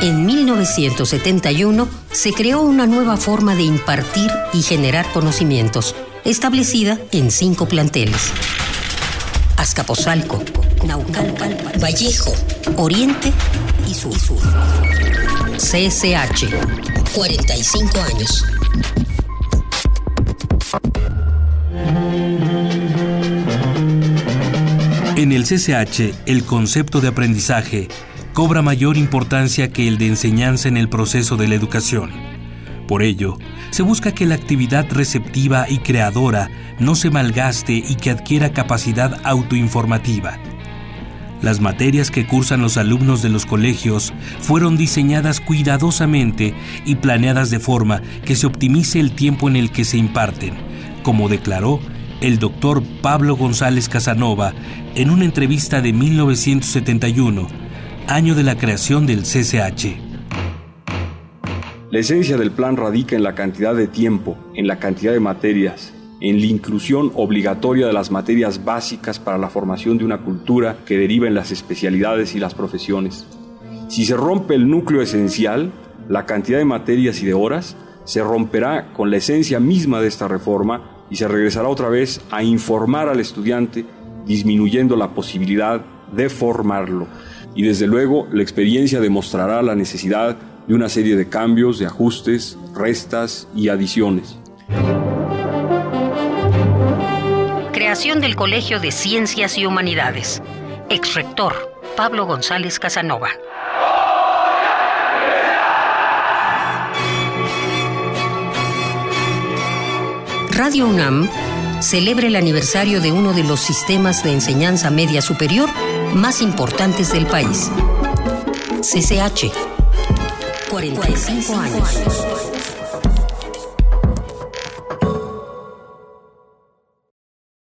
En 1971 se creó una nueva forma de impartir y generar conocimientos, establecida en cinco planteles. Azcapotzalco, Naucalpan, Vallejo, Oriente y Sur. CSH, 45 años. En el CCH, el concepto de aprendizaje cobra mayor importancia que el de enseñanza en el proceso de la educación. Por ello, se busca que la actividad receptiva y creadora no se malgaste y que adquiera capacidad autoinformativa. Las materias que cursan los alumnos de los colegios fueron diseñadas cuidadosamente y planeadas de forma que se optimice el tiempo en el que se imparten, como declaró el doctor Pablo González Casanova en una entrevista de 1971 año de la creación del CCH. La esencia del plan radica en la cantidad de tiempo, en la cantidad de materias, en la inclusión obligatoria de las materias básicas para la formación de una cultura que deriva en las especialidades y las profesiones. Si se rompe el núcleo esencial, la cantidad de materias y de horas, se romperá con la esencia misma de esta reforma y se regresará otra vez a informar al estudiante, disminuyendo la posibilidad de formarlo y desde luego la experiencia demostrará la necesidad de una serie de cambios, de ajustes, restas y adiciones. Creación del Colegio de Ciencias y Humanidades. Ex-rector Pablo González Casanova. Radio UNAM celebra el aniversario de uno de los sistemas de enseñanza media superior más importantes del país. CCH. 45 años.